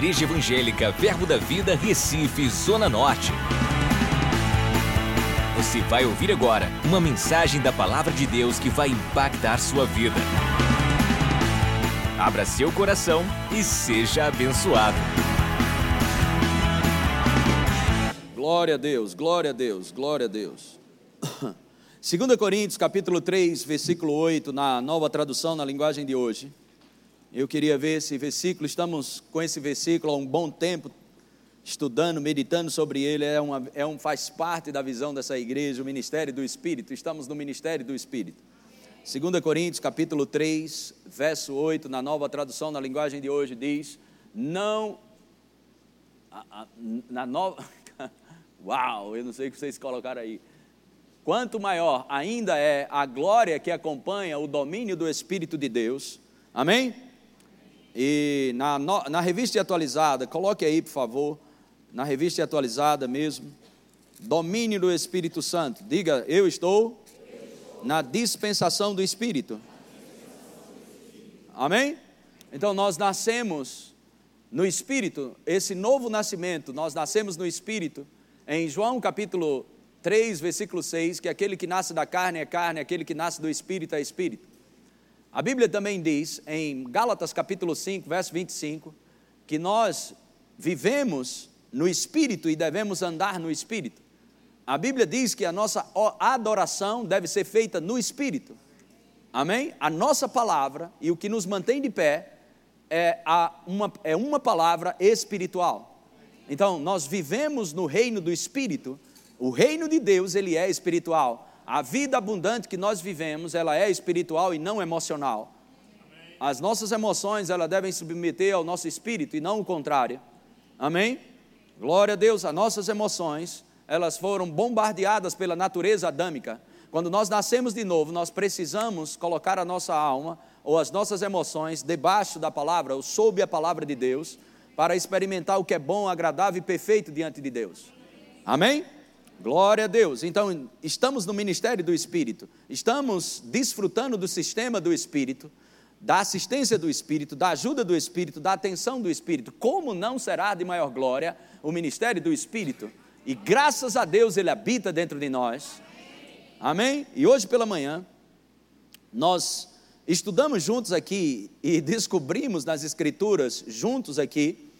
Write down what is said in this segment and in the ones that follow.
Igreja Evangélica Verbo da Vida, Recife, Zona Norte. Você vai ouvir agora uma mensagem da Palavra de Deus que vai impactar sua vida. Abra seu coração e seja abençoado. Glória a Deus, glória a Deus, glória a Deus. 2 Coríntios, capítulo 3, versículo 8, na nova tradução na linguagem de hoje. Eu queria ver esse versículo, estamos com esse versículo há um bom tempo, estudando, meditando sobre ele, é, uma, é um, faz parte da visão dessa igreja, o ministério do Espírito, estamos no ministério do Espírito. 2 Coríntios, capítulo 3, verso 8, na nova tradução, na linguagem de hoje, diz: Não. Na nova. Uau, eu não sei o que vocês colocaram aí. Quanto maior ainda é a glória que acompanha o domínio do Espírito de Deus. Amém? E na, na revista atualizada, coloque aí, por favor, na revista atualizada mesmo, domínio do Espírito Santo. Diga, eu estou na dispensação do Espírito. Amém? Então nós nascemos no Espírito, esse novo nascimento, nós nascemos no Espírito, em João capítulo 3, versículo 6, que aquele que nasce da carne é carne, aquele que nasce do Espírito é Espírito. A Bíblia também diz, em Gálatas capítulo 5, verso 25, que nós vivemos no Espírito e devemos andar no Espírito. A Bíblia diz que a nossa adoração deve ser feita no Espírito. Amém? A nossa palavra e o que nos mantém de pé é, uma, é uma palavra espiritual. Então, nós vivemos no reino do Espírito. O reino de Deus, ele é espiritual. A vida abundante que nós vivemos, ela é espiritual e não emocional. As nossas emoções, elas devem submeter ao nosso espírito e não o contrário. Amém? Glória a Deus, as nossas emoções, elas foram bombardeadas pela natureza adâmica. Quando nós nascemos de novo, nós precisamos colocar a nossa alma ou as nossas emoções debaixo da palavra, ou sob a palavra de Deus, para experimentar o que é bom, agradável e perfeito diante de Deus. Amém? Glória a Deus. Então, estamos no ministério do Espírito, estamos desfrutando do sistema do Espírito, da assistência do Espírito, da ajuda do Espírito, da atenção do Espírito. Como não será de maior glória o ministério do Espírito? E graças a Deus ele habita dentro de nós. Amém? E hoje pela manhã, nós estudamos juntos aqui e descobrimos nas Escrituras, juntos aqui,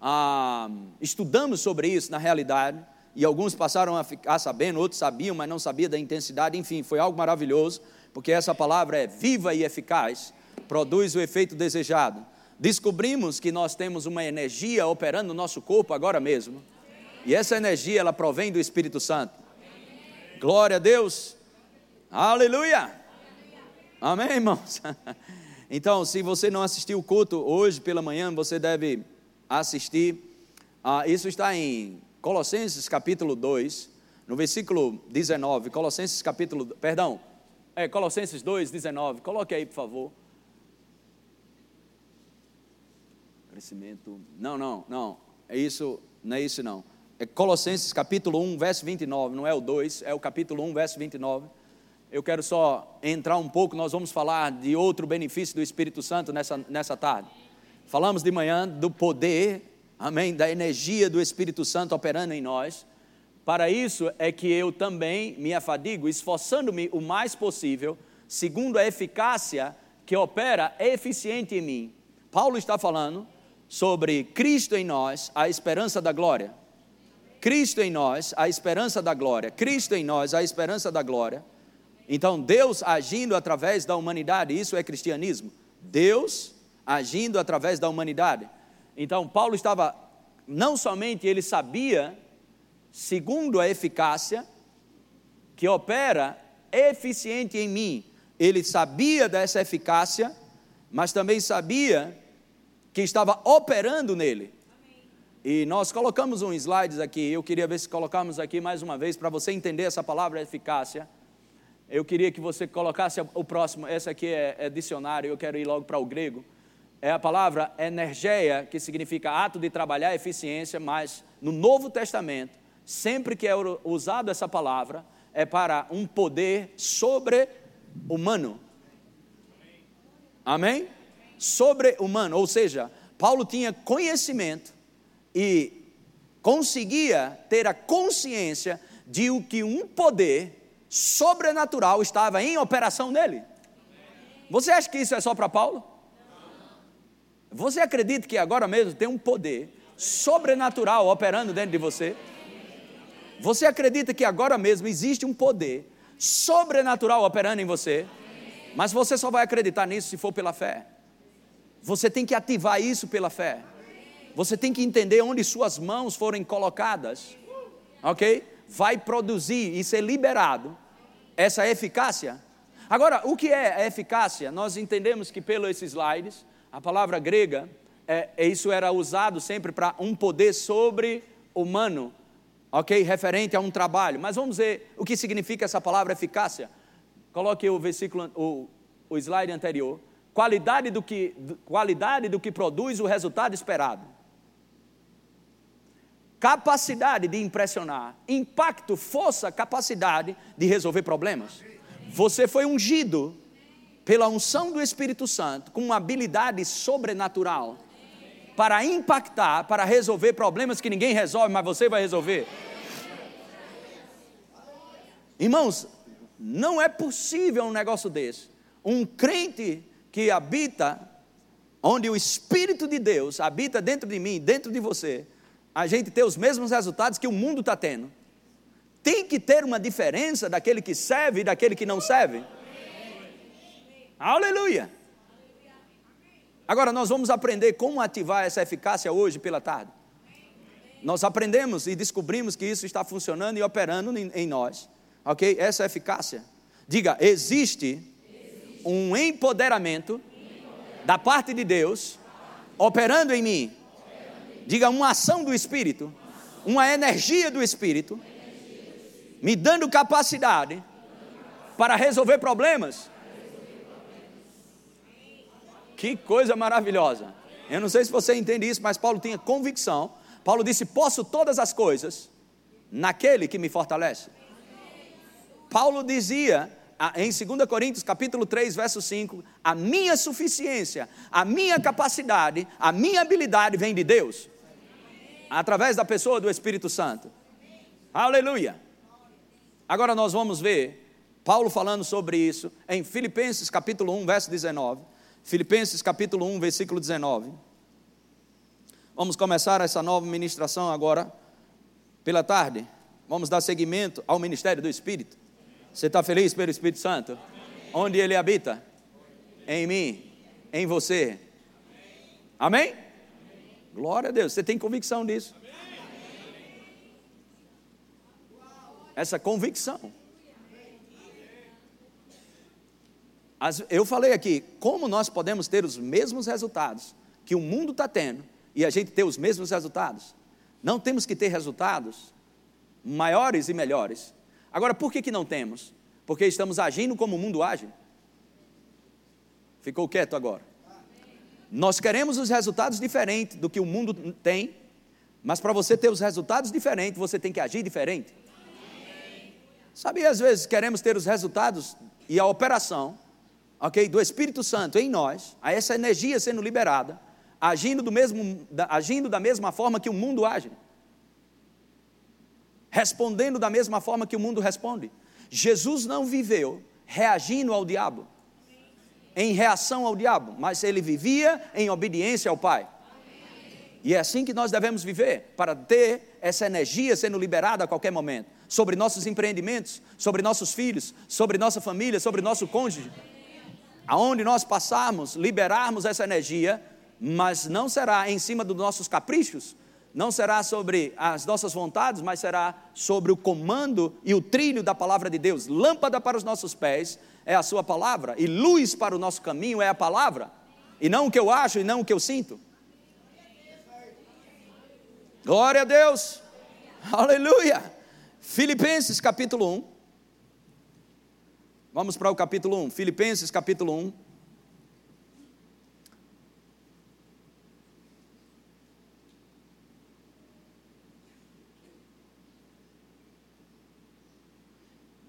ah, estudamos sobre isso na realidade e alguns passaram a ficar sabendo, outros sabiam, mas não sabiam da intensidade. Enfim, foi algo maravilhoso, porque essa palavra é viva e eficaz, produz o efeito desejado. Descobrimos que nós temos uma energia operando no nosso corpo agora mesmo. E essa energia, ela provém do Espírito Santo. Glória a Deus. Aleluia. Amém, irmãos? Então, se você não assistiu o culto hoje pela manhã, você deve assistir. Ah, isso está em Colossenses capítulo 2, no versículo 19, Colossenses capítulo, perdão, é, Colossenses 2, 19, coloque aí, por favor. Crescimento, não, não, não, é isso, não é isso não. É Colossenses capítulo 1, verso 29, não é o 2, é o capítulo 1, verso 29. Eu quero só entrar um pouco, nós vamos falar de outro benefício do Espírito Santo nessa, nessa tarde. Falamos de manhã do poder amém, da energia do Espírito Santo operando em nós. Para isso é que eu também me afadigo, esforçando-me o mais possível, segundo a eficácia que opera eficiente em mim. Paulo está falando sobre Cristo em nós, a esperança da glória. Cristo em nós, a esperança da glória. Cristo em nós, a esperança da glória. Então, Deus agindo através da humanidade, isso é cristianismo. Deus agindo através da humanidade. Então, Paulo estava, não somente ele sabia, segundo a eficácia, que opera eficiente em mim, ele sabia dessa eficácia, mas também sabia que estava operando nele. E nós colocamos um slide aqui, eu queria ver se colocamos aqui mais uma vez, para você entender essa palavra eficácia. Eu queria que você colocasse o próximo, esse aqui é, é dicionário, eu quero ir logo para o grego é a palavra energeia, que significa ato de trabalhar, eficiência, mas no Novo Testamento, sempre que é usada essa palavra, é para um poder sobre-humano. Amém? Sobre-humano, ou seja, Paulo tinha conhecimento e conseguia ter a consciência de que um poder sobrenatural estava em operação nele. Você acha que isso é só para Paulo? Você acredita que agora mesmo tem um poder sobrenatural operando dentro de você? Você acredita que agora mesmo existe um poder sobrenatural operando em você? Mas você só vai acreditar nisso se for pela fé. Você tem que ativar isso pela fé. Você tem que entender onde suas mãos forem colocadas, ok? Vai produzir e ser liberado essa eficácia. Agora, o que é a eficácia? Nós entendemos que pelos slides, a palavra grega, é, isso era usado sempre para um poder sobre-humano, ok? Referente a um trabalho. Mas vamos ver o que significa essa palavra eficácia. Coloque o versículo, o, o slide anterior. Qualidade do, que, qualidade do que produz o resultado esperado. Capacidade de impressionar. Impacto, força, capacidade de resolver problemas. Você foi ungido pela unção do Espírito Santo com uma habilidade sobrenatural para impactar, para resolver problemas que ninguém resolve, mas você vai resolver. Irmãos, não é possível um negócio desse. Um crente que habita, onde o Espírito de Deus habita dentro de mim, dentro de você, a gente ter os mesmos resultados que o mundo está tendo. Tem que ter uma diferença daquele que serve e daquele que não serve. Aleluia! Agora nós vamos aprender como ativar essa eficácia hoje pela tarde. Nós aprendemos e descobrimos que isso está funcionando e operando em, nós. Ok? Essa é eficácia. Diga, existe um empoderamento da parte de Deus operando em mim. Diga, uma ação do Espírito, uma energia do Espírito, me dando capacidade para resolver problemas que coisa maravilhosa. Eu não sei se você entende isso, mas Paulo tinha convicção. Paulo disse: Posso todas as coisas naquele que me fortalece. Paulo dizia em 2 Coríntios capítulo 3, verso 5, a minha suficiência, a minha capacidade, a minha habilidade vem de Deus, através da pessoa do Espírito Santo. Aleluia. Agora nós vamos ver Paulo falando sobre isso em Filipenses capítulo 1, verso 19. Filipenses capítulo 1, versículo 19. Vamos começar essa nova ministração agora pela tarde. Vamos dar seguimento ao ministério do Espírito. Você está feliz pelo Espírito Santo? Amém. Onde ele habita? Em mim, em você. Amém? Amém? Glória a Deus. Você tem convicção disso? Essa convicção. As, eu falei aqui, como nós podemos ter os mesmos resultados que o mundo está tendo e a gente ter os mesmos resultados? Não temos que ter resultados maiores e melhores. Agora, por que, que não temos? Porque estamos agindo como o mundo age. Ficou quieto agora. Nós queremos os resultados diferentes do que o mundo tem, mas para você ter os resultados diferentes, você tem que agir diferente. Sabe, às vezes queremos ter os resultados e a operação ok, do Espírito Santo em nós, a essa energia sendo liberada, agindo, do mesmo, agindo da mesma forma que o mundo age, respondendo da mesma forma que o mundo responde. Jesus não viveu reagindo ao diabo, em reação ao diabo, mas ele vivia em obediência ao Pai. E é assim que nós devemos viver, para ter essa energia sendo liberada a qualquer momento, sobre nossos empreendimentos, sobre nossos filhos, sobre nossa família, sobre nosso cônjuge aonde nós passarmos, liberarmos essa energia, mas não será em cima dos nossos caprichos, não será sobre as nossas vontades, mas será sobre o comando e o trilho da palavra de Deus. Lâmpada para os nossos pés é a sua palavra, e luz para o nosso caminho é a palavra, e não o que eu acho e não o que eu sinto. Glória a Deus, aleluia. Filipenses capítulo 1. Vamos para o capítulo 1, Filipenses capítulo 1.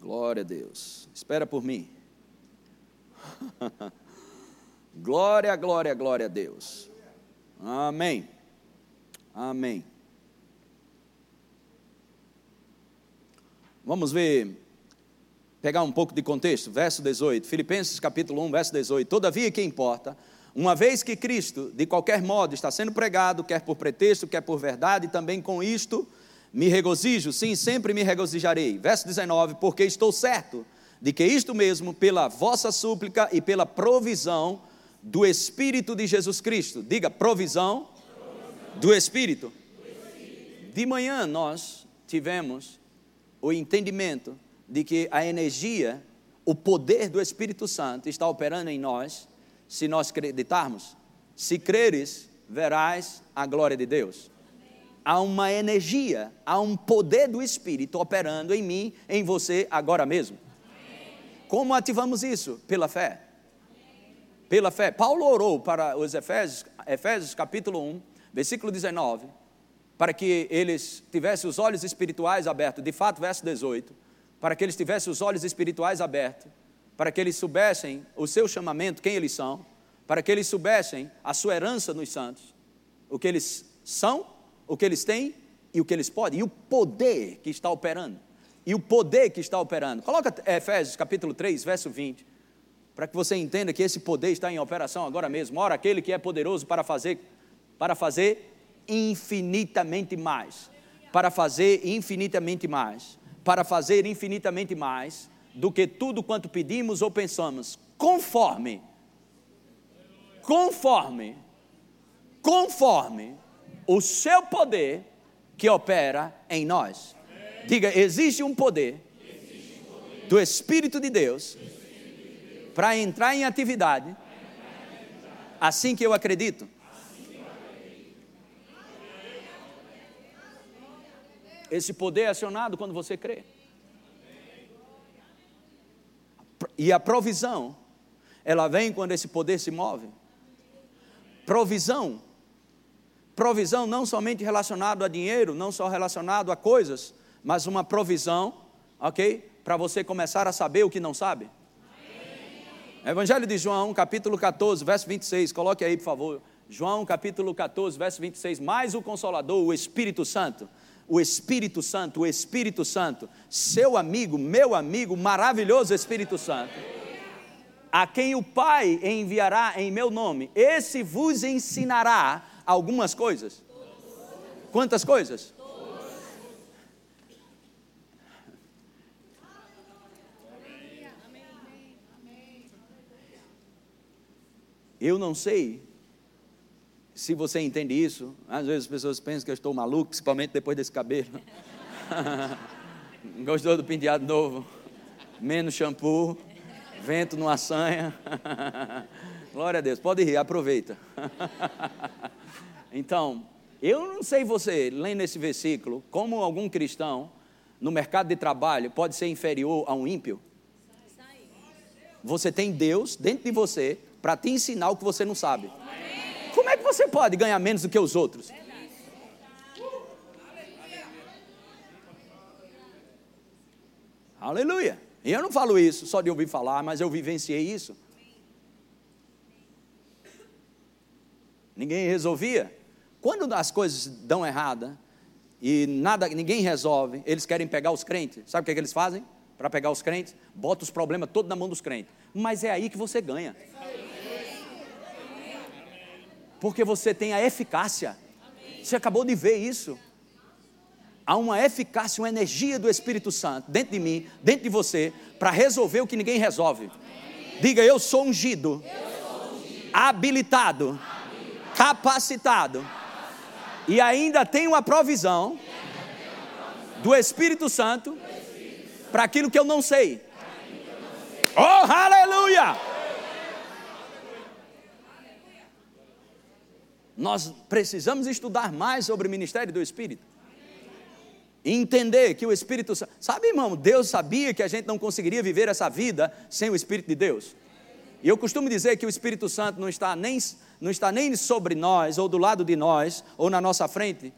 Glória a Deus. Espera por mim. glória, glória, glória a Deus. Amém. Amém. Vamos ver, pegar um pouco de contexto, verso 18, Filipenses capítulo 1, verso 18. Todavia, que importa? Uma vez que Cristo, de qualquer modo, está sendo pregado, quer por pretexto, quer por verdade, também com isto me regozijo, sim, sempre me regozijarei. Verso 19: Porque estou certo de que isto mesmo, pela vossa súplica e pela provisão do Espírito de Jesus Cristo, diga provisão, provisão. Do, Espírito. do Espírito. De manhã nós tivemos o entendimento de que a energia, o poder do Espírito Santo está operando em nós, se nós acreditarmos. Se creres, verás a glória de Deus. Há uma energia, há um poder do Espírito operando em mim, em você, agora mesmo. Como ativamos isso? Pela fé. Pela fé. Paulo orou para os Efésios, Efésios capítulo 1, versículo 19 para que eles tivessem os olhos espirituais abertos, de fato, verso 18, para que eles tivessem os olhos espirituais abertos, para que eles soubessem o seu chamamento, quem eles são, para que eles soubessem a sua herança nos santos, o que eles são, o que eles têm e o que eles podem, e o poder que está operando. E o poder que está operando. Coloca Efésios capítulo 3, verso 20, para que você entenda que esse poder está em operação agora mesmo. Ora, aquele que é poderoso para fazer, para fazer infinitamente mais, para fazer infinitamente mais, para fazer infinitamente mais do que tudo quanto pedimos ou pensamos, conforme, conforme, conforme o seu poder que opera em nós. Diga, existe um poder do Espírito de Deus para entrar em atividade assim que eu acredito. Esse poder é acionado quando você crê. E a provisão, ela vem quando esse poder se move. Provisão. Provisão não somente relacionado a dinheiro, não só relacionado a coisas, mas uma provisão, ok? Para você começar a saber o que não sabe. Evangelho de João, capítulo 14, verso 26, coloque aí, por favor. João, capítulo 14, verso 26. Mais o Consolador, o Espírito Santo o Espírito Santo, o Espírito Santo, seu amigo, meu amigo, maravilhoso Espírito Santo, a quem o Pai enviará em meu nome, esse vos ensinará algumas coisas. Quantas coisas? Eu não sei se você entende isso, às vezes as pessoas pensam que eu estou maluco, principalmente depois desse cabelo. Gostou do penteado novo? Menos shampoo, vento numa sanha. Glória a Deus, pode rir, aproveita. então, eu não sei você, lendo esse versículo, como algum cristão no mercado de trabalho pode ser inferior a um ímpio. Você tem Deus dentro de você para te ensinar o que você não sabe. Que você pode ganhar menos do que os outros? Aleluia. E eu não falo isso só de ouvir falar, mas eu vivenciei isso. Ninguém resolvia. Quando as coisas dão errada e nada, ninguém resolve, eles querem pegar os crentes. Sabe o que, é que eles fazem? Para pegar os crentes, bota os problemas todos na mão dos crentes. Mas é aí que você ganha. Porque você tem a eficácia. Você acabou de ver isso. Há uma eficácia, uma energia do Espírito Santo dentro de mim, dentro de você, para resolver o que ninguém resolve. Diga, eu sou ungido, habilitado, capacitado, e ainda tenho uma provisão do Espírito Santo para aquilo que eu não sei. Oh, aleluia! Nós precisamos estudar mais sobre o ministério do Espírito. E entender que o Espírito Santo. Sabe, irmão, Deus sabia que a gente não conseguiria viver essa vida sem o Espírito de Deus. E eu costumo dizer que o Espírito Santo não está nem, não está nem sobre nós, ou do lado de nós, ou na nossa frente.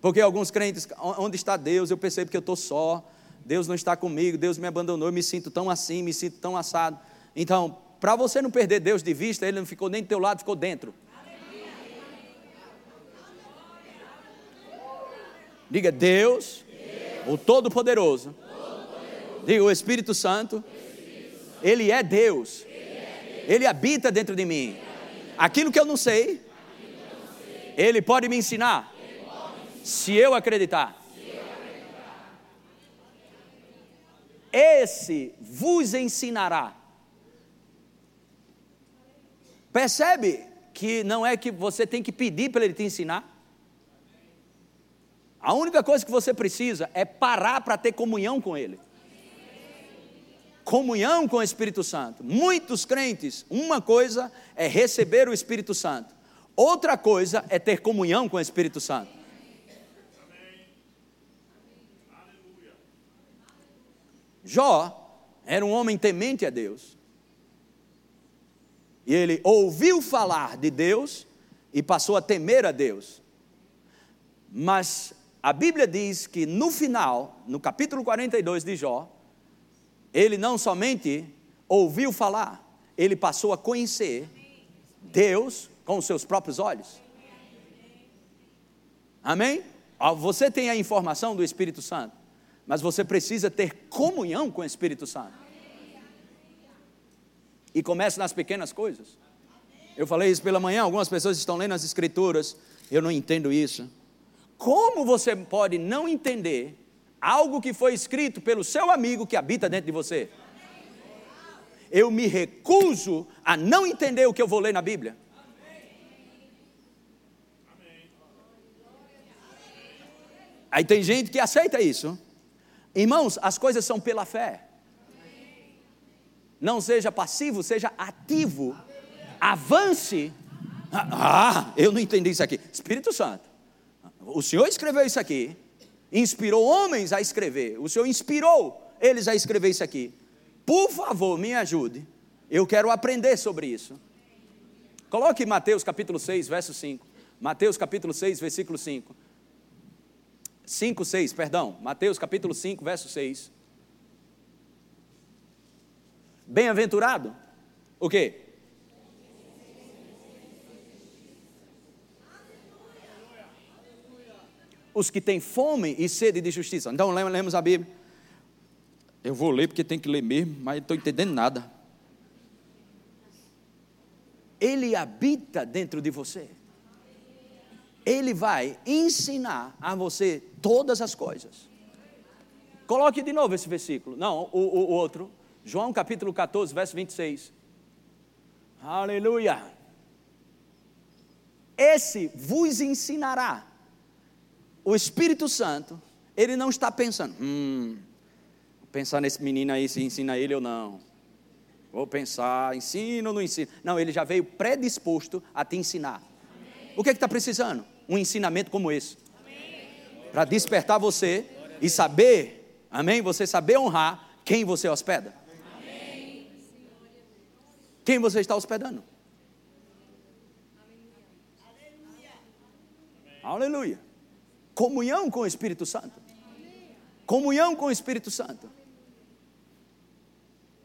Porque alguns crentes, onde está Deus? Eu percebo que eu estou só. Deus não está comigo, Deus me abandonou, eu me sinto tão assim, me sinto tão assado. Então, para você não perder Deus de vista, Ele não ficou nem do teu lado, ficou dentro. Diga Deus, Deus. o Todo-Poderoso. Todo Diga o Espírito Santo. Ele é Deus. Ele habita dentro de mim. Aquilo que eu não sei, Ele pode me ensinar. Se eu acreditar. Esse vos ensinará. Percebe que não é que você tem que pedir para ele te ensinar? A única coisa que você precisa é parar para ter comunhão com ele comunhão com o Espírito Santo. Muitos crentes, uma coisa é receber o Espírito Santo, outra coisa é ter comunhão com o Espírito Santo. Jó era um homem temente a Deus. E ele ouviu falar de Deus e passou a temer a Deus. Mas a Bíblia diz que no final, no capítulo 42 de Jó, ele não somente ouviu falar, ele passou a conhecer Deus com os seus próprios olhos. Amém? Você tem a informação do Espírito Santo, mas você precisa ter comunhão com o Espírito Santo. E começa nas pequenas coisas. Eu falei isso pela manhã, algumas pessoas estão lendo as Escrituras, eu não entendo isso. Como você pode não entender algo que foi escrito pelo seu amigo que habita dentro de você. Eu me recuso a não entender o que eu vou ler na Bíblia. Aí tem gente que aceita isso. Irmãos, as coisas são pela fé. Não seja passivo, seja ativo. Avance. Ah, eu não entendi isso aqui. Espírito Santo. O Senhor escreveu isso aqui inspirou homens a escrever. O Senhor inspirou eles a escrever isso aqui. Por favor, me ajude. Eu quero aprender sobre isso. Coloque Mateus capítulo 6, verso 5. Mateus capítulo 6, versículo 5. 5, 6, perdão. Mateus capítulo 5, verso 6. Bem-aventurado. O quê? Os que têm fome e sede de justiça. Então, lemos a Bíblia. Eu vou ler porque tem que ler mesmo, mas não estou entendendo nada. Ele habita dentro de você. Ele vai ensinar a você todas as coisas. Coloque de novo esse versículo. Não, o, o, o outro. João capítulo 14, verso 26. Aleluia. Esse vos ensinará o Espírito Santo, ele não está pensando, hum, vou pensar nesse menino aí se ensina ele ou não. Vou pensar, ensino ou não ensino. Não, ele já veio predisposto a te ensinar. Amém. O que é que está precisando? Um ensinamento como esse. Para despertar você e saber, amém? Você saber honrar quem você hospeda. Amém. Quem você está hospedando. Aleluia. Aleluia comunhão com o Espírito Santo. Comunhão com o Espírito Santo.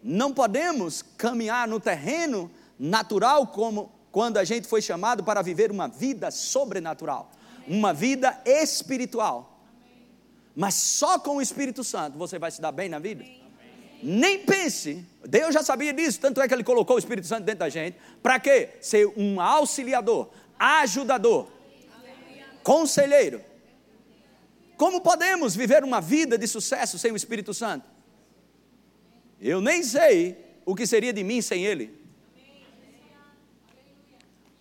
Não podemos caminhar no terreno natural como quando a gente foi chamado para viver uma vida sobrenatural, uma vida espiritual. Mas só com o Espírito Santo você vai se dar bem na vida. Nem pense, Deus já sabia disso, tanto é que Ele colocou o Espírito Santo dentro da gente. Para quê? Ser um auxiliador, ajudador, conselheiro como podemos viver uma vida de sucesso sem o Espírito Santo? Eu nem sei o que seria de mim sem Ele.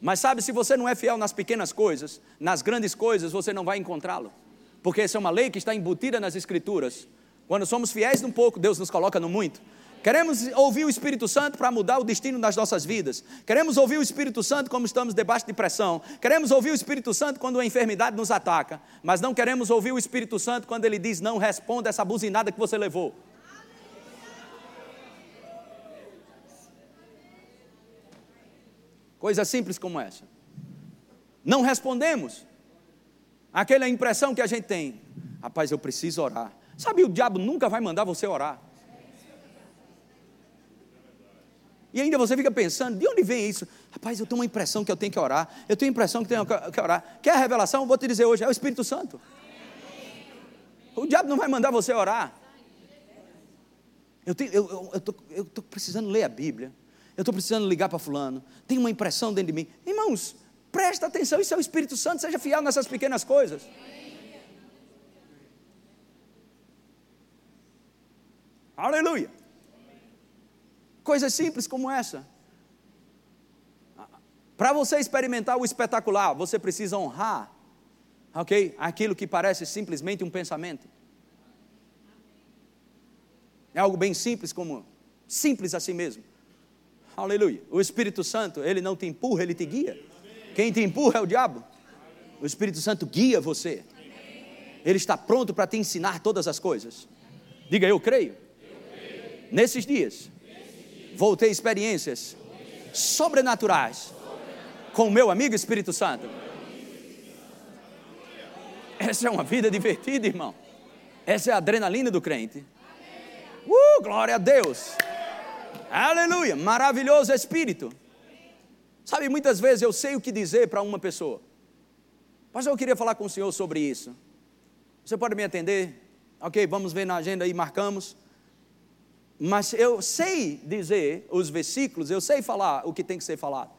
Mas sabe, se você não é fiel nas pequenas coisas, nas grandes coisas você não vai encontrá-lo. Porque essa é uma lei que está embutida nas Escrituras. Quando somos fiéis num pouco, Deus nos coloca no muito. Queremos ouvir o Espírito Santo para mudar o destino das nossas vidas. Queremos ouvir o Espírito Santo como estamos debaixo de pressão. Queremos ouvir o Espírito Santo quando a enfermidade nos ataca. Mas não queremos ouvir o Espírito Santo quando ele diz: Não responda essa buzinada que você levou. Coisa simples como essa. Não respondemos. Aquela impressão que a gente tem. Rapaz, eu preciso orar. Sabe, o diabo nunca vai mandar você orar. E ainda você fica pensando, de onde vem isso? Rapaz, eu tenho uma impressão que eu tenho que orar. Eu tenho a impressão que tenho que orar. Quer a revelação? Vou te dizer hoje, é o Espírito Santo. O diabo não vai mandar você orar. Eu estou precisando ler a Bíblia. Eu estou precisando ligar para fulano. Tem uma impressão dentro de mim. Irmãos, presta atenção, isso é o Espírito Santo, seja fiel nessas pequenas coisas. Aleluia. Coisas simples como essa. Para você experimentar o espetacular, você precisa honrar, ok? Aquilo que parece simplesmente um pensamento. É algo bem simples, como simples assim mesmo. Aleluia. O Espírito Santo, ele não te empurra, ele te guia. Quem te empurra é o diabo. O Espírito Santo guia você. Ele está pronto para te ensinar todas as coisas. Diga, eu creio. Nesses dias, vou ter experiências sobrenaturais com o meu amigo Espírito Santo. Essa é uma vida divertida, irmão. Essa é a adrenalina do crente. Uh, glória a Deus. Aleluia. Maravilhoso Espírito. Sabe, muitas vezes eu sei o que dizer para uma pessoa. Mas eu queria falar com o senhor sobre isso. Você pode me atender? Ok, vamos ver na agenda aí, marcamos. Mas eu sei dizer os versículos, eu sei falar o que tem que ser falado.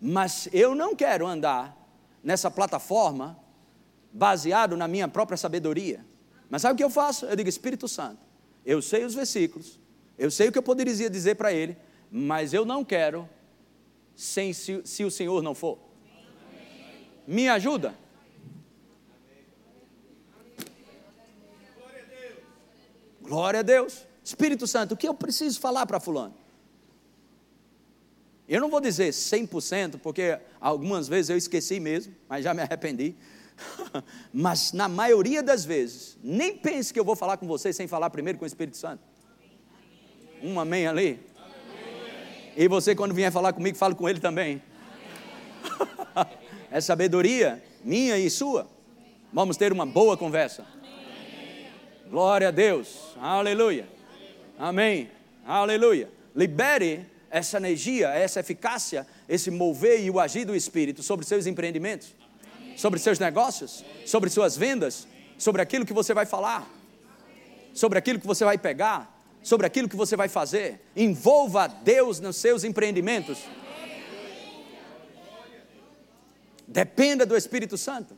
Mas eu não quero andar nessa plataforma baseado na minha própria sabedoria. Mas sabe o que eu faço? Eu digo, Espírito Santo, eu sei os versículos, eu sei o que eu poderia dizer para ele, mas eu não quero sem se, se o Senhor não for. Me ajuda. Glória a Deus. Espírito Santo, o que eu preciso falar para fulano? Eu não vou dizer 100%, porque algumas vezes eu esqueci mesmo, mas já me arrependi. mas na maioria das vezes, nem pense que eu vou falar com você sem falar primeiro com o Espírito Santo. Um amém ali? E você, quando vier falar comigo, fala com ele também. é sabedoria minha e sua. Vamos ter uma boa conversa. Glória a Deus. Aleluia. Amém. Aleluia. Libere essa energia, essa eficácia, esse mover e o agir do Espírito sobre seus empreendimentos, sobre seus negócios, sobre suas vendas, sobre aquilo que você vai falar, sobre aquilo que você vai pegar, sobre aquilo que você vai fazer. Envolva Deus nos seus empreendimentos. Dependa do Espírito Santo.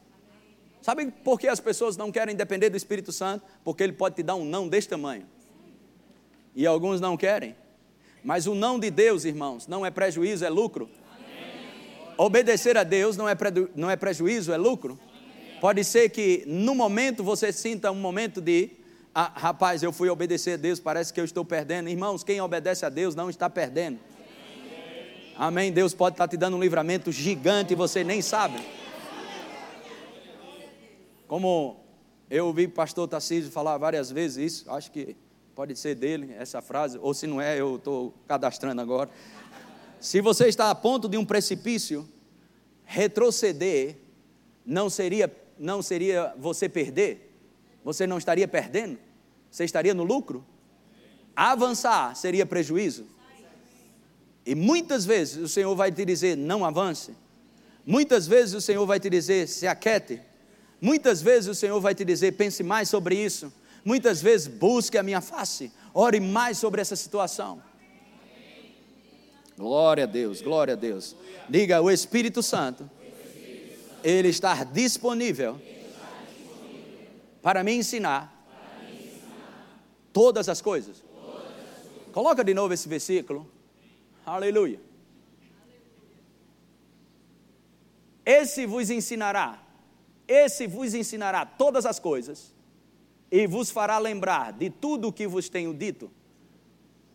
Sabe por que as pessoas não querem depender do Espírito Santo? Porque ele pode te dar um não deste tamanho. E alguns não querem. Mas o não de Deus, irmãos, não é prejuízo, é lucro. Amém. Obedecer a Deus não é, não é prejuízo, é lucro. Amém. Pode ser que no momento você sinta um momento de, ah, rapaz, eu fui obedecer a Deus, parece que eu estou perdendo. Irmãos, quem obedece a Deus não está perdendo. Amém. Amém. Deus pode estar te dando um livramento gigante e você nem sabe. Como eu ouvi o pastor Tarcísio falar várias vezes isso, acho que Pode ser dele essa frase, ou se não é, eu estou cadastrando agora. Se você está a ponto de um precipício, retroceder não seria, não seria você perder, você não estaria perdendo, você estaria no lucro. Avançar seria prejuízo. E muitas vezes o Senhor vai te dizer: não avance. Muitas vezes o Senhor vai te dizer: se aquete. Muitas vezes o Senhor vai te dizer: pense mais sobre isso. Muitas vezes busque a minha face, ore mais sobre essa situação. Glória a Deus, glória a Deus. Diga, o Espírito Santo, ele está disponível para me ensinar todas as coisas. Coloca de novo esse versículo. Aleluia. Esse vos ensinará, esse vos ensinará todas as coisas e vos fará lembrar de tudo o que vos tenho dito.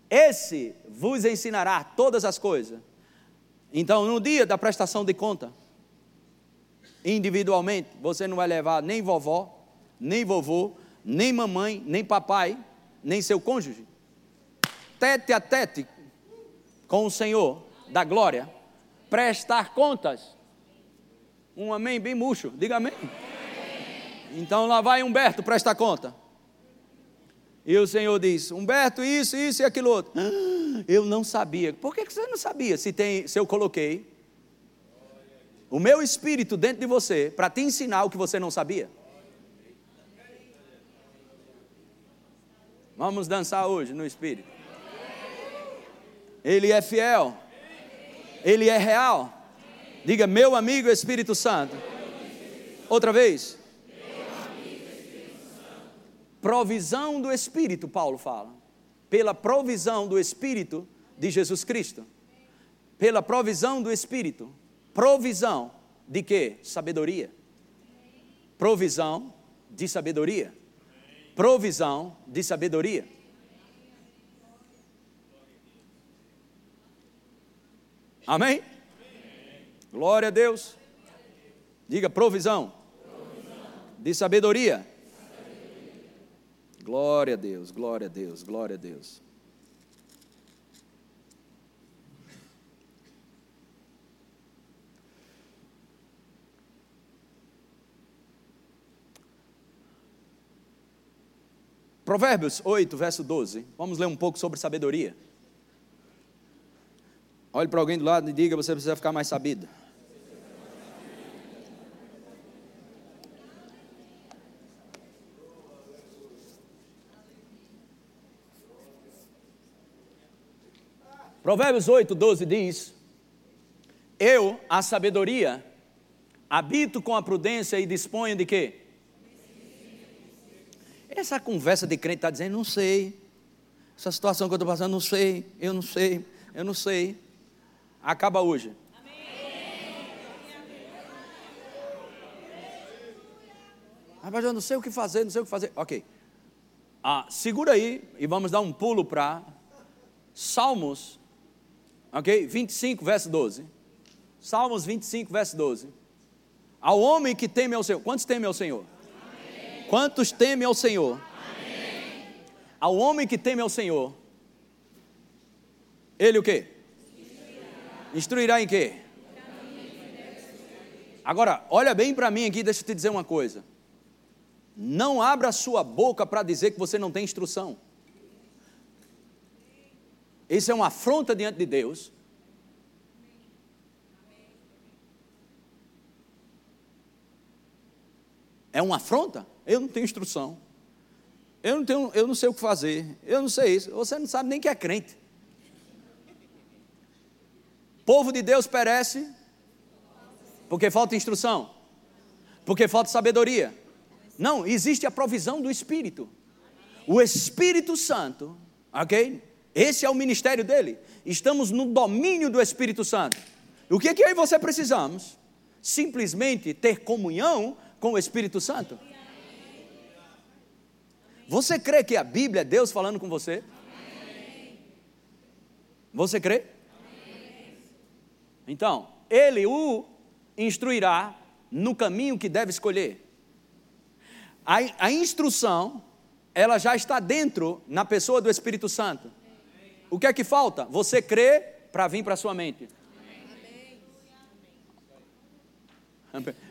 Esse vos ensinará todas as coisas. Então, no dia da prestação de conta, individualmente, você não vai levar nem vovó, nem vovô, nem mamãe, nem papai, nem seu cônjuge. Tete a tete com o Senhor da glória, prestar contas. Um amém bem murcho, diga amém. Então lá vai Humberto prestar conta. E o Senhor diz: Humberto, isso, isso e aquilo outro. Ah, eu não sabia. Por que você não sabia se, tem, se eu coloquei o meu espírito dentro de você para te ensinar o que você não sabia? Vamos dançar hoje no Espírito. Ele é fiel. Ele é real. Diga, meu amigo Espírito Santo. Outra vez. Provisão do Espírito, Paulo fala. Pela provisão do Espírito de Jesus Cristo. Pela provisão do Espírito. Provisão de quê? Sabedoria. Provisão de sabedoria. Provisão de sabedoria. Amém? Glória a Deus. Diga provisão. De sabedoria. Glória a Deus, glória a Deus, glória a Deus. Provérbios 8, verso 12. Vamos ler um pouco sobre sabedoria. Olhe para alguém do lado e diga: você precisa ficar mais sabido. Provérbios 8, 12 diz: Eu, a sabedoria, habito com a prudência e disponho de quê? Essa conversa de crente está dizendo, não sei. Essa situação que eu estou passando, não sei, eu não sei, eu não sei. Acaba hoje. Mas eu não sei o que fazer, não sei o que fazer. Ok. Ah, segura aí e vamos dar um pulo para Salmos, ok? 25, verso 12. Salmos 25, verso 12. Ao homem que teme ao Senhor. Quantos temem ao Senhor? Quantos temem ao Senhor? Amém. Ao homem que teme ao Senhor, ele o quê? Instruirá, Instruirá em quê? Agora, olha bem para mim aqui, deixa eu te dizer uma coisa. Não abra sua boca para dizer que você não tem instrução. Isso é uma afronta diante de Deus. É uma afronta? Eu não tenho instrução. Eu não, tenho, eu não sei o que fazer. Eu não sei isso. Você não sabe nem que é crente. Povo de Deus perece porque falta instrução, porque falta sabedoria. Não, existe a provisão do Espírito. O Espírito Santo, ok? Esse é o ministério dele. Estamos no domínio do Espírito Santo. O que é que e você precisamos? Simplesmente ter comunhão com o Espírito Santo. Você crê que a Bíblia é Deus falando com você? Você crê? Então, Ele o instruirá no caminho que deve escolher. A, a instrução, ela já está dentro na pessoa do Espírito Santo. O que é que falta? Você crê para vir para a sua mente.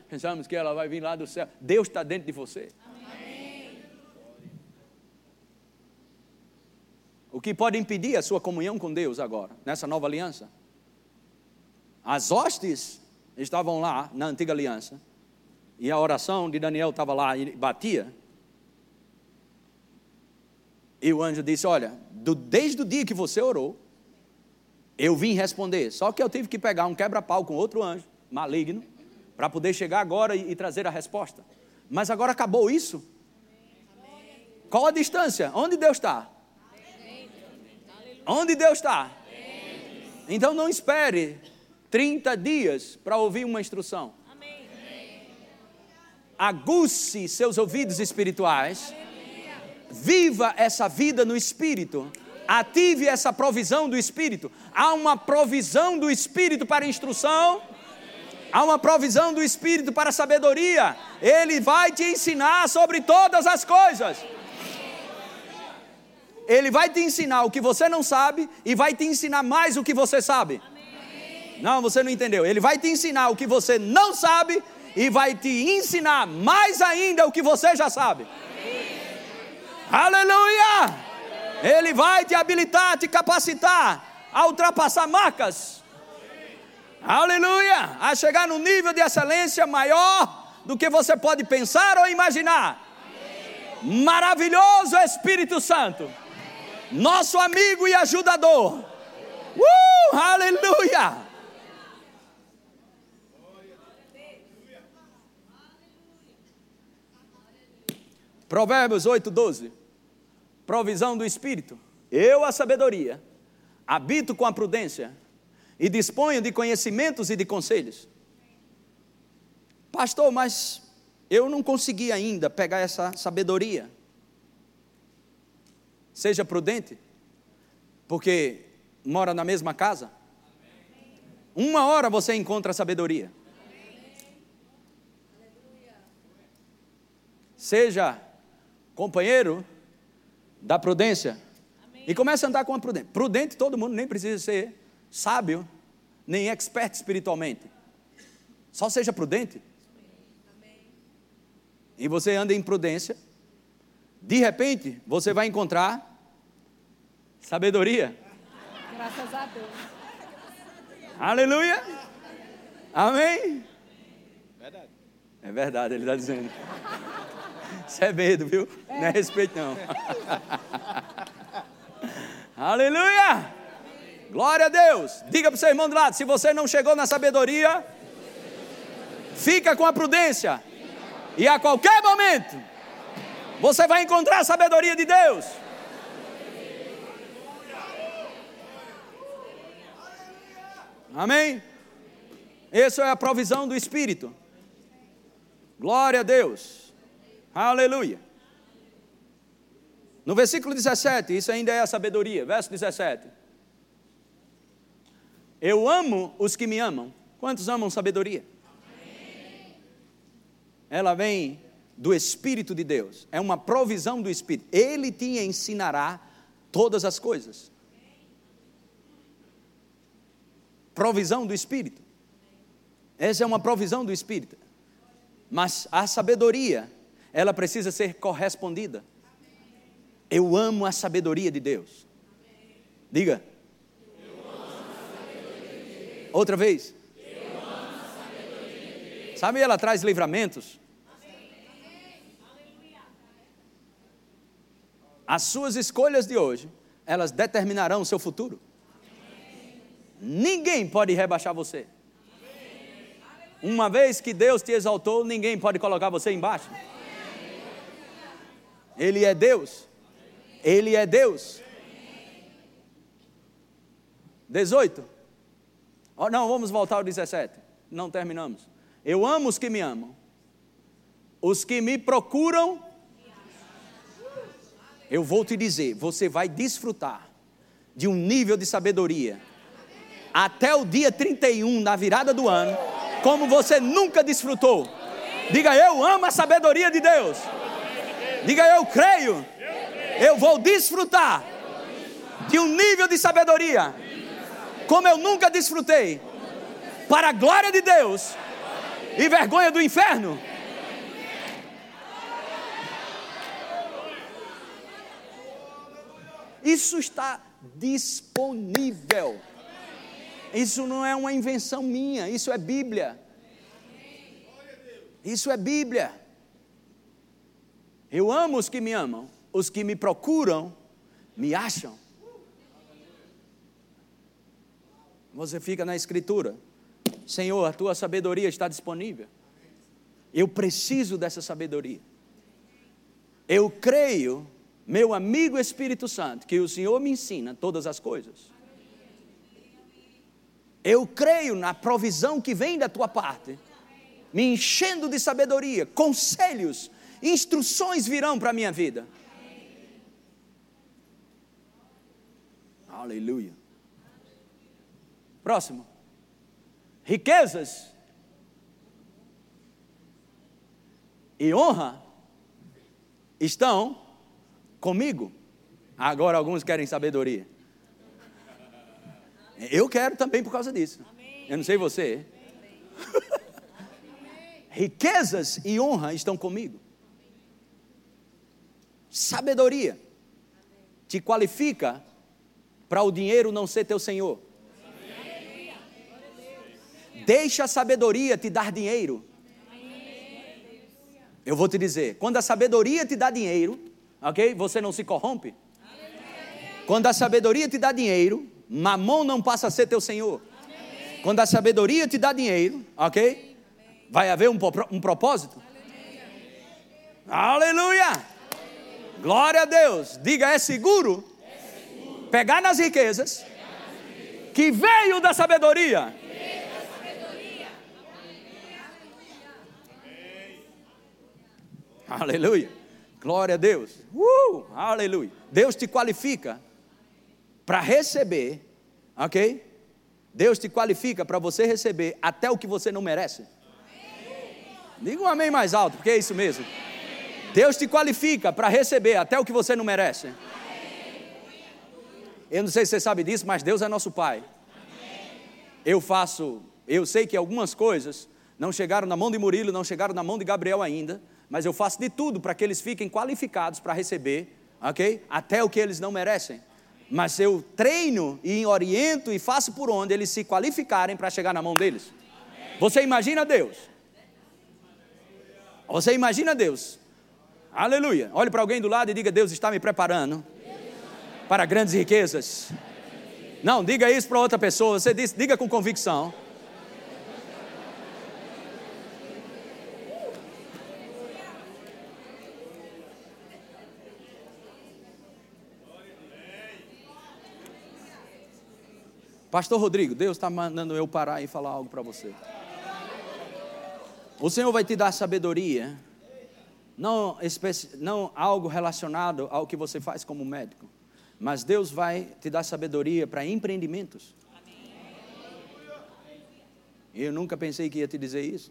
Pensamos que ela vai vir lá do céu. Deus está dentro de você. O que pode impedir a sua comunhão com Deus agora, nessa nova aliança? As hostes estavam lá na antiga aliança, e a oração de Daniel estava lá e batia. E o anjo disse: Olha, do, desde o dia que você orou, eu vim responder. Só que eu tive que pegar um quebra-pau com outro anjo, maligno, para poder chegar agora e, e, trazer a resposta. Mas agora acabou isso. Qual a distância? Onde Deus está? Onde Deus está? Então não espere 30 dias para ouvir uma instrução. Aguce seus ouvidos espirituais. Viva essa vida no espírito. Ative essa provisão do espírito. Há uma provisão do espírito para instrução. Há uma provisão do espírito para sabedoria. Ele vai te ensinar sobre todas as coisas. Ele vai te ensinar o que você não sabe e vai te ensinar mais o que você sabe. Não, você não entendeu. Ele vai te ensinar o que você não sabe e vai te ensinar mais ainda o que você já sabe. Aleluia! Ele vai te habilitar, te capacitar a ultrapassar marcas. Aleluia! A chegar num nível de excelência maior do que você pode pensar ou imaginar. Maravilhoso Espírito Santo, nosso amigo e ajudador. Uh, aleluia! Provérbios 8, 12. Provisão do Espírito. Eu, a sabedoria, habito com a prudência e disponho de conhecimentos e de conselhos. Pastor, mas eu não consegui ainda pegar essa sabedoria. Seja prudente, porque mora na mesma casa. Uma hora você encontra a sabedoria. Seja companheiro da prudência. E começa a andar com a prudência. Prudente, todo mundo nem precisa ser sábio, nem expert espiritualmente. Só seja prudente. E você anda em prudência. De repente, você vai encontrar sabedoria. Graças a Deus. Aleluia. Amém. Verdade. É verdade, ele está dizendo. Isso é medo, viu? Não é respeito, não. Aleluia! Glória a Deus. Diga para o seu irmão do lado: se você não chegou na sabedoria, fica com a prudência. E a qualquer momento, você vai encontrar a sabedoria de Deus. Amém? Essa é a provisão do Espírito. Glória a Deus. Aleluia. No versículo 17, isso ainda é a sabedoria, verso 17. Eu amo os que me amam. Quantos amam sabedoria? Ela vem do Espírito de Deus, é uma provisão do Espírito. Ele te ensinará todas as coisas. Provisão do Espírito. Essa é uma provisão do Espírito. Mas a sabedoria ela precisa ser correspondida. Eu amo a sabedoria de Deus. Diga. Outra vez. Sabe, ela traz livramentos. As suas escolhas de hoje, elas determinarão o seu futuro. Ninguém pode rebaixar você. Uma vez que Deus te exaltou, ninguém pode colocar você embaixo. Ele é Deus. Ele é Deus. 18. Oh, não, vamos voltar ao 17. Não terminamos. Eu amo os que me amam. Os que me procuram. Eu vou te dizer, você vai desfrutar de um nível de sabedoria até o dia 31, na virada do ano, como você nunca desfrutou. Diga, eu amo a sabedoria de Deus. Diga eu creio. Eu vou desfrutar de um nível de sabedoria como eu nunca desfrutei. Para a glória de Deus e vergonha do inferno. Isso está disponível. Isso não é uma invenção minha, isso é Bíblia. Isso é Bíblia. Eu amo os que me amam, os que me procuram, me acham. Você fica na Escritura, Senhor, a tua sabedoria está disponível. Eu preciso dessa sabedoria. Eu creio, meu amigo Espírito Santo, que o Senhor me ensina todas as coisas. Eu creio na provisão que vem da tua parte, me enchendo de sabedoria, conselhos instruções virão para a minha vida. Aleluia. Próximo. Riquezas e honra estão comigo. Agora alguns querem sabedoria. Eu quero também por causa disso. Eu não sei você. Riquezas e honra estão comigo. Sabedoria te qualifica para o dinheiro não ser teu senhor. Deixa a sabedoria te dar dinheiro. Eu vou te dizer, quando a sabedoria te dá dinheiro, ok? Você não se corrompe. Quando a sabedoria te dá dinheiro, mamão não passa a ser teu senhor. Quando a sabedoria te dá dinheiro, ok? Vai haver um, um propósito. Aleluia. Glória a Deus. Diga, é seguro, pegar nas riquezas que veio da sabedoria. Aleluia. Glória a Deus. Uh, aleluia. Deus te qualifica para receber, ok? Deus te qualifica para você receber até o que você não merece. Diga um amém mais alto, porque é isso mesmo. Deus te qualifica para receber até o que você não merece. Eu não sei se você sabe disso, mas Deus é nosso Pai. Eu faço, eu sei que algumas coisas não chegaram na mão de Murilo, não chegaram na mão de Gabriel ainda, mas eu faço de tudo para que eles fiquem qualificados para receber, ok? Até o que eles não merecem. Mas eu treino e oriento e faço por onde eles se qualificarem para chegar na mão deles. Você imagina Deus? Você imagina Deus? Aleluia. Olhe para alguém do lado e diga: Deus está me preparando para grandes riquezas. Não, diga isso para outra pessoa. Você diz, diga com convicção. Pastor Rodrigo, Deus está mandando eu parar e falar algo para você. O Senhor vai te dar sabedoria, não, não algo relacionado ao que você faz como médico, mas Deus vai te dar sabedoria para empreendimentos. Eu nunca pensei que ia te dizer isso,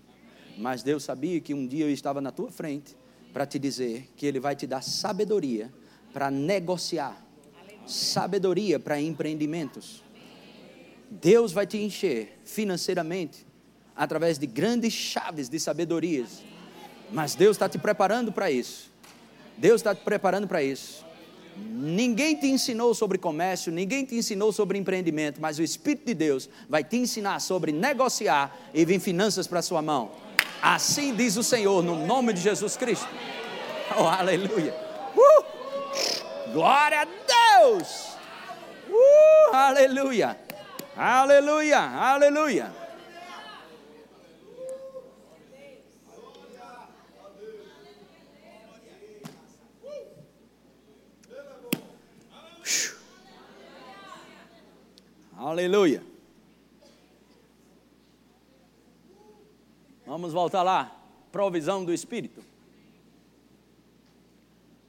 mas Deus sabia que um dia eu estava na tua frente para te dizer que Ele vai te dar sabedoria para negociar, sabedoria para empreendimentos. Deus vai te encher financeiramente através de grandes chaves de sabedorias. Mas Deus está te preparando para isso. Deus está te preparando para isso. Ninguém te ensinou sobre comércio, ninguém te ensinou sobre empreendimento, mas o Espírito de Deus vai te ensinar sobre negociar e vir finanças para sua mão. Assim diz o Senhor, no nome de Jesus Cristo. Oh, aleluia. Uh! Glória a Deus. Uh, aleluia. Aleluia, aleluia. Aleluia. Vamos voltar lá. Provisão do Espírito.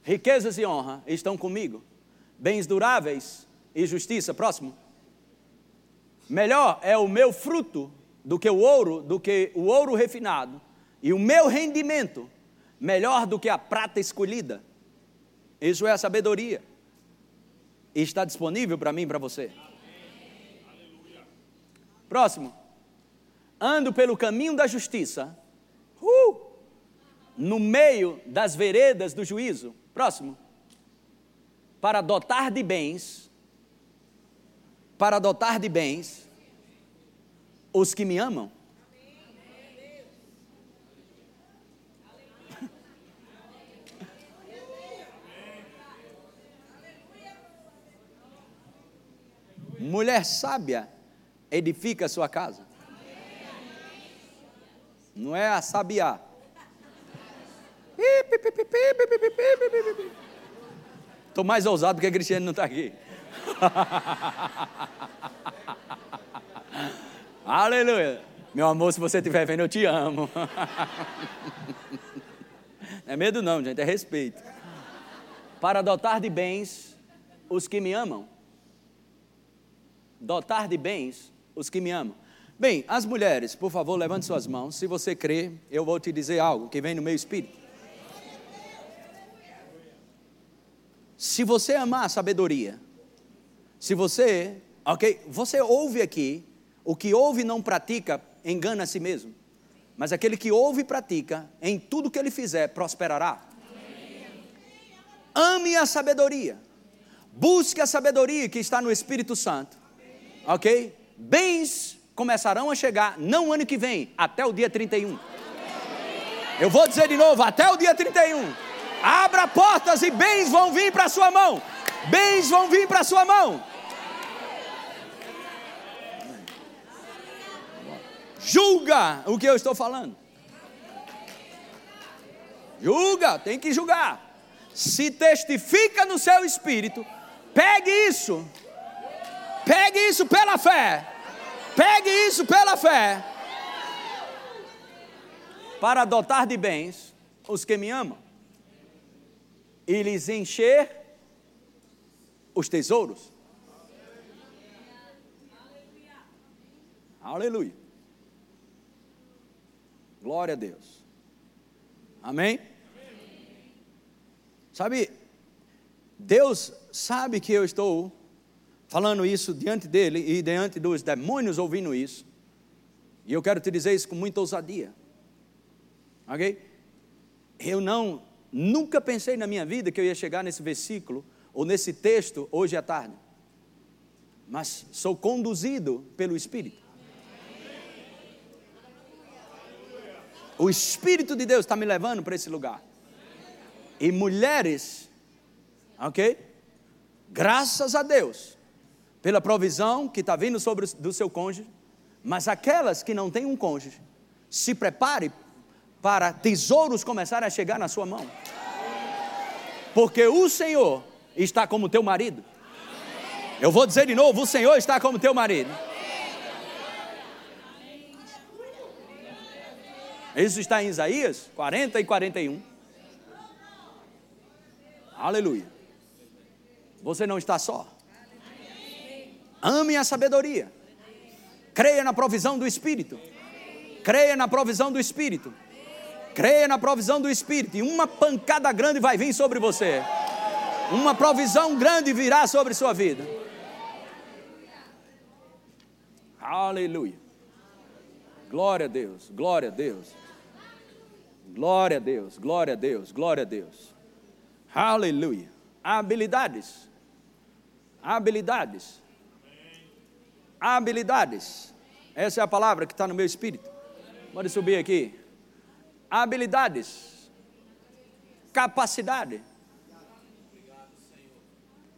Riquezas e honra estão comigo. Bens duráveis e justiça. Próximo. Melhor é o meu fruto do que o ouro, do que o ouro refinado, e o meu rendimento melhor do que a prata escolhida. Isso é a sabedoria. E está disponível para mim e para você. Próximo. Ando pelo caminho da justiça, uh, no meio das veredas do juízo. Próximo. Para dotar de bens para adotar de bens os que me amam. Mulher sábia edifica a sua casa. Não é a sabiá. Estou mais ousado porque a Cristiane não está aqui. Aleluia. Meu amor, se você estiver vendo, eu te amo. Não é medo, não, gente, é respeito. Para dotar de bens os que me amam. Dotar de bens os que me amam. Bem, as mulheres, por favor, levante suas mãos. Se você crê, eu vou te dizer algo que vem no meu espírito. Se você amar a sabedoria, se você, ok, você ouve aqui, o que ouve e não pratica, engana a si mesmo. Mas aquele que ouve e pratica, em tudo que ele fizer, prosperará. Ame a sabedoria. Busque a sabedoria que está no Espírito Santo. Ok? Bens começarão a chegar, não ano que vem, até o dia 31. Eu vou dizer de novo, até o dia 31. Abra portas e bens vão vir para sua mão. Bens vão vir para sua mão. Julga o que eu estou falando. Julga, tem que julgar. Se testifica no seu espírito, pegue isso. Pegue isso pela fé. Pegue isso pela fé. Para adotar de bens os que me amam e lhes encher os tesouros. Aleluia. Glória a Deus. Amém? Sabe, Deus sabe que eu estou falando isso diante dele e diante dos demônios ouvindo isso. E eu quero te dizer isso com muita ousadia. Ok? Eu não, nunca pensei na minha vida que eu ia chegar nesse versículo ou nesse texto hoje à tarde. Mas sou conduzido pelo Espírito. O Espírito de Deus está me levando para esse lugar. E mulheres, ok? Graças a Deus, pela provisão que está vindo sobre o, do seu cônjuge, mas aquelas que não têm um cônjuge, se prepare para tesouros começarem a chegar na sua mão. Porque o Senhor está como teu marido. Eu vou dizer de novo: o Senhor está como teu marido. Isso está em Isaías 40 e 41. Aleluia. Você não está só. Ame a sabedoria. Creia na provisão do Espírito. Creia na provisão do Espírito. Creia na provisão do Espírito. E uma pancada grande vai vir sobre você. Uma provisão grande virá sobre sua vida. Aleluia. Glória a Deus, glória a Deus. Glória a Deus, glória a Deus, glória a Deus. Aleluia. Habilidades. Habilidades. Habilidades. Essa é a palavra que está no meu espírito. Pode subir aqui. Habilidades. Capacidade.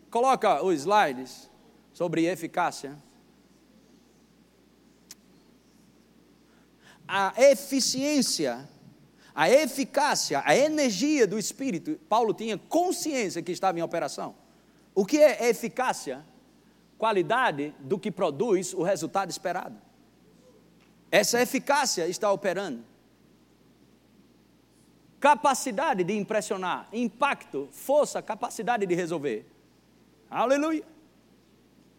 Coloca os slides sobre eficácia. A eficiência a eficácia, a energia do Espírito, Paulo tinha consciência que estava em operação. O que é eficácia? Qualidade do que produz o resultado esperado. Essa eficácia está operando. Capacidade de impressionar, impacto, força, capacidade de resolver. Aleluia.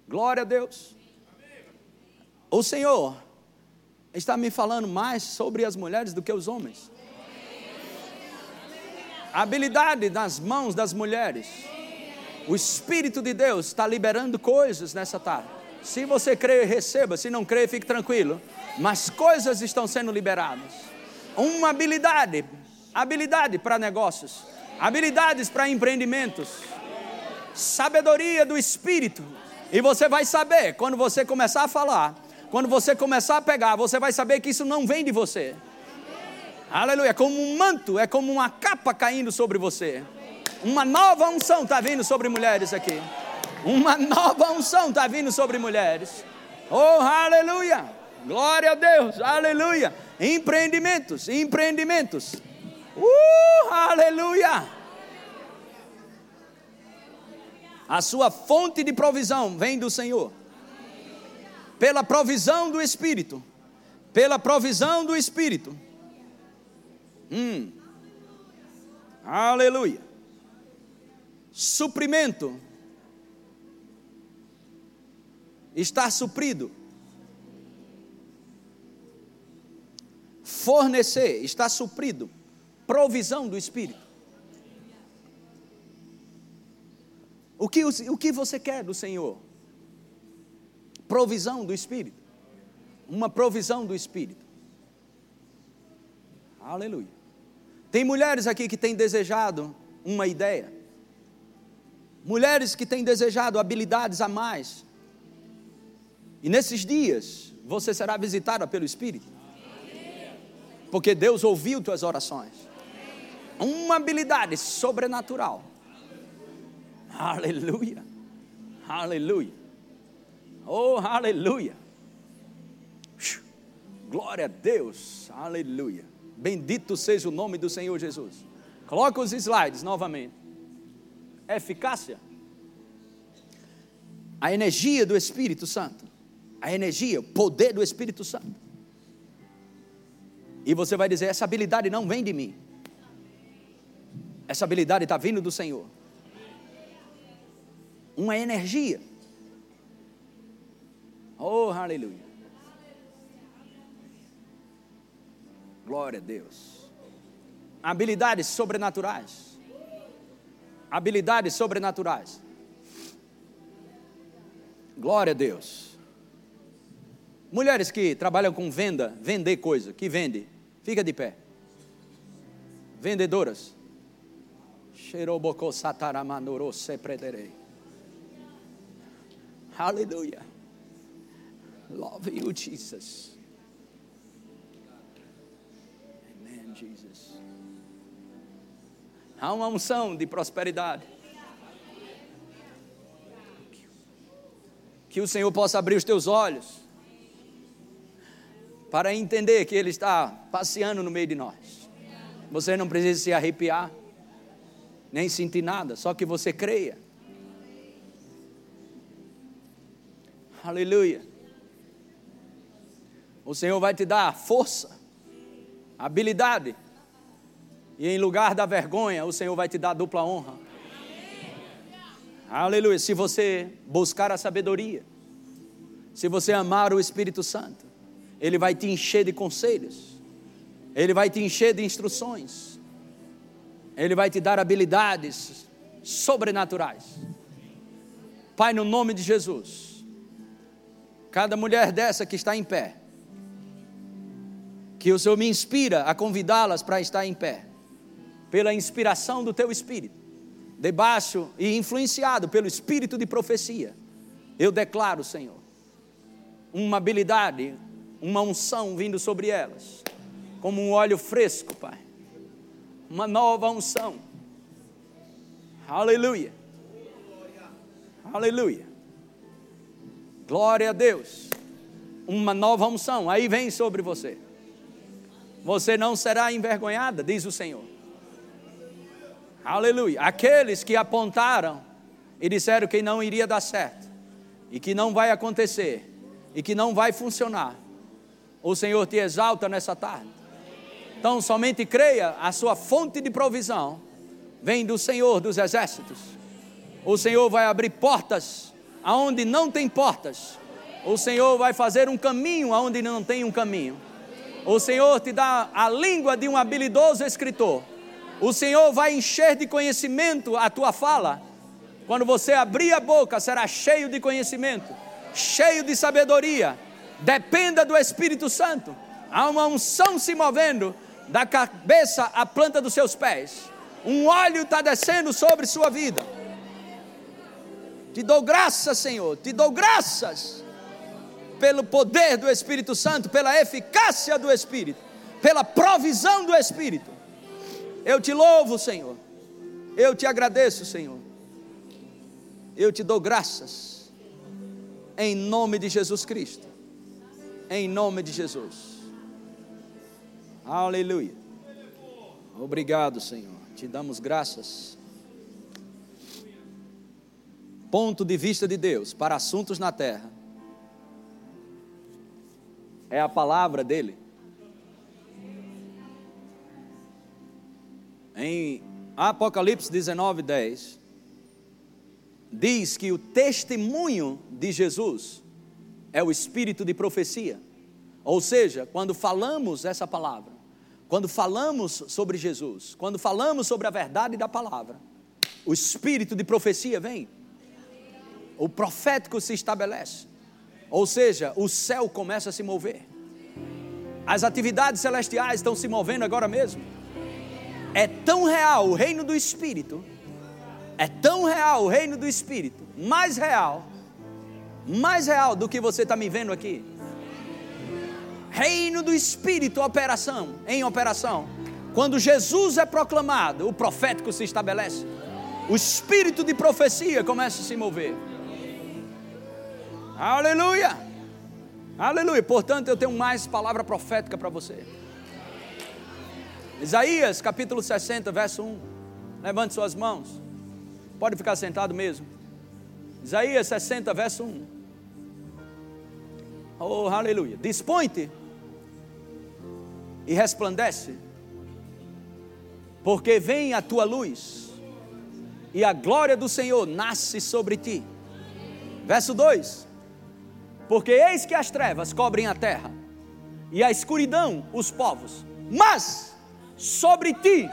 Glória a Deus. O Senhor está me falando mais sobre as mulheres do que os homens habilidade nas mãos das mulheres. O Espírito de Deus está liberando coisas nessa tarde. Se você crê, receba. Se não crê, fique tranquilo. Mas coisas estão sendo liberadas. Uma habilidade, habilidade para negócios, habilidades para empreendimentos, sabedoria do Espírito. E você vai saber quando você começar a falar, quando você começar a pegar, você vai saber que isso não vem de você. Aleluia. É como um manto, é como uma capa caindo sobre você. Uma nova unção está vindo sobre mulheres aqui. Uma nova unção está vindo sobre mulheres. Oh, aleluia. Glória a Deus. Aleluia. Empreendimentos, empreendimentos. Uh, aleluia. A sua fonte de provisão vem do Senhor. Pela provisão do Espírito. Pela provisão do Espírito Hum. Aleluia. Suprimento. Estar suprido. Fornecer, está suprido. Provisão do Espírito. O que, o que você quer do Senhor? Provisão do Espírito. Uma provisão do Espírito. Aleluia. Tem mulheres aqui que têm desejado uma ideia. Mulheres que têm desejado habilidades a mais. E nesses dias, você será visitada pelo Espírito. Porque Deus ouviu tuas orações. Uma habilidade sobrenatural. Aleluia. Aleluia. Oh, aleluia. Glória a Deus. Aleluia. Bendito seja o nome do Senhor Jesus. Coloca os slides novamente. Eficácia. A energia do Espírito Santo. A energia, o poder do Espírito Santo. E você vai dizer: essa habilidade não vem de mim. Essa habilidade está vindo do Senhor. Uma energia. Oh, aleluia. Glória a Deus. Habilidades sobrenaturais. Habilidades sobrenaturais. Glória a Deus. Mulheres que trabalham com venda, vender coisa, que vende, fica de pé. Vendedoras. Xerobocô. Aleluia. Love you, Jesus. Há uma unção de prosperidade. Que o Senhor possa abrir os teus olhos para entender que Ele está passeando no meio de nós. Você não precisa se arrepiar, nem sentir nada, só que você creia. Aleluia. O Senhor vai te dar força, habilidade, e em lugar da vergonha, o Senhor vai te dar dupla honra. Aleluia. Se você buscar a sabedoria, se você amar o Espírito Santo, Ele vai te encher de conselhos, Ele vai te encher de instruções, Ele vai te dar habilidades sobrenaturais. Pai, no nome de Jesus, cada mulher dessa que está em pé, que o Senhor me inspira a convidá-las para estar em pé, pela inspiração do Teu Espírito, debaixo e influenciado pelo Espírito de profecia, eu declaro, Senhor, uma habilidade, uma unção vindo sobre elas, como um óleo fresco, Pai, uma nova unção. Aleluia. Aleluia. Glória a Deus. Uma nova unção aí vem sobre você. Você não será envergonhada, diz o Senhor. Aleluia. Aqueles que apontaram e disseram que não iria dar certo, e que não vai acontecer, e que não vai funcionar, o Senhor te exalta nessa tarde. Então, somente creia, a sua fonte de provisão vem do Senhor dos exércitos. O Senhor vai abrir portas aonde não tem portas. O Senhor vai fazer um caminho aonde não tem um caminho. O Senhor te dá a língua de um habilidoso escritor. O Senhor vai encher de conhecimento a tua fala. Quando você abrir a boca, será cheio de conhecimento, cheio de sabedoria. Dependa do Espírito Santo. Há uma unção se movendo da cabeça à planta dos seus pés. Um óleo está descendo sobre sua vida. Te dou graças, Senhor. Te dou graças pelo poder do Espírito Santo, pela eficácia do Espírito, pela provisão do Espírito. Eu te louvo, Senhor. Eu te agradeço, Senhor. Eu te dou graças. Em nome de Jesus Cristo. Em nome de Jesus. Aleluia. Obrigado, Senhor. Te damos graças. Ponto de vista de Deus para assuntos na terra é a palavra dele. Em Apocalipse 19, 10, diz que o testemunho de Jesus é o espírito de profecia. Ou seja, quando falamos essa palavra, quando falamos sobre Jesus, quando falamos sobre a verdade da palavra, o espírito de profecia vem, o profético se estabelece. Ou seja, o céu começa a se mover. As atividades celestiais estão se movendo agora mesmo. É tão real o reino do Espírito, é tão real o reino do Espírito, mais real, mais real do que você está me vendo aqui. Reino do Espírito, operação, em operação. Quando Jesus é proclamado, o profético se estabelece. O espírito de profecia começa a se mover. Aleluia! Aleluia! Portanto, eu tenho mais palavra profética para você. Isaías capítulo 60, verso 1. Levante suas mãos. Pode ficar sentado mesmo. Isaías 60, verso 1. Oh, aleluia. Dispõe-te e resplandece, porque vem a tua luz, e a glória do Senhor nasce sobre ti. Verso 2: Porque eis que as trevas cobrem a terra, e a escuridão os povos, mas sobre ti,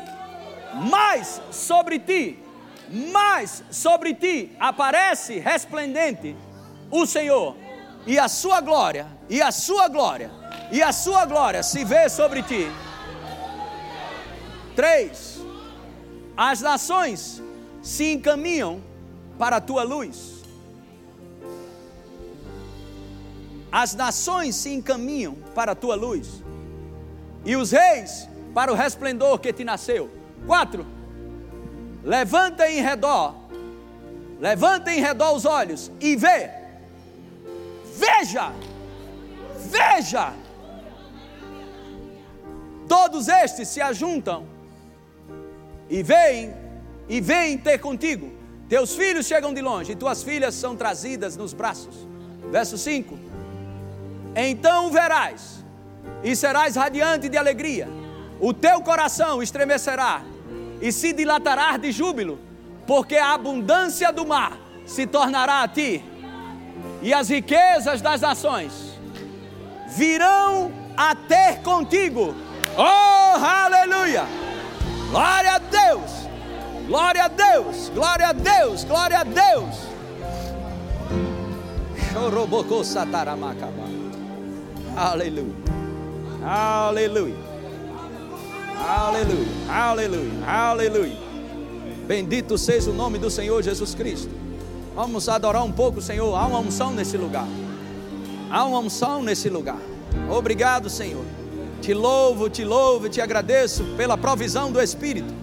mais sobre ti, mais sobre ti aparece resplendente o Senhor, e a sua glória, e a sua glória, e a sua glória se vê sobre ti. Três, as nações se encaminham para a tua luz. As nações se encaminham para a tua luz, e os reis para o resplendor que te nasceu. Quatro, levanta em redor, levanta em redor os olhos e vê, veja, veja, todos estes se ajuntam e vêm, e vêm ter contigo. Teus filhos chegam de longe e tuas filhas são trazidas nos braços. Verso 5: Então verás e serás radiante de alegria o teu coração estremecerá e se dilatará de júbilo, porque a abundância do mar se tornará a ti, e as riquezas das nações virão a ter contigo. Oh, aleluia! Glória a Deus! Glória a Deus! Glória a Deus! Glória a Deus! Aleluia! Aleluia! Aleluia, aleluia, aleluia. Bendito seja o nome do Senhor Jesus Cristo. Vamos adorar um pouco, Senhor. Há uma unção nesse lugar. Há uma unção nesse lugar. Obrigado, Senhor. Te louvo, te louvo, te agradeço pela provisão do Espírito,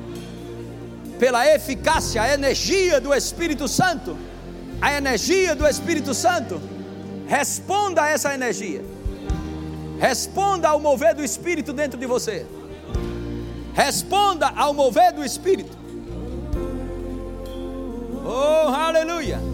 pela eficácia, a energia do Espírito Santo. A energia do Espírito Santo. Responda a essa energia. Responda ao mover do Espírito dentro de você. Responda ao mover do Espírito. Oh, aleluia.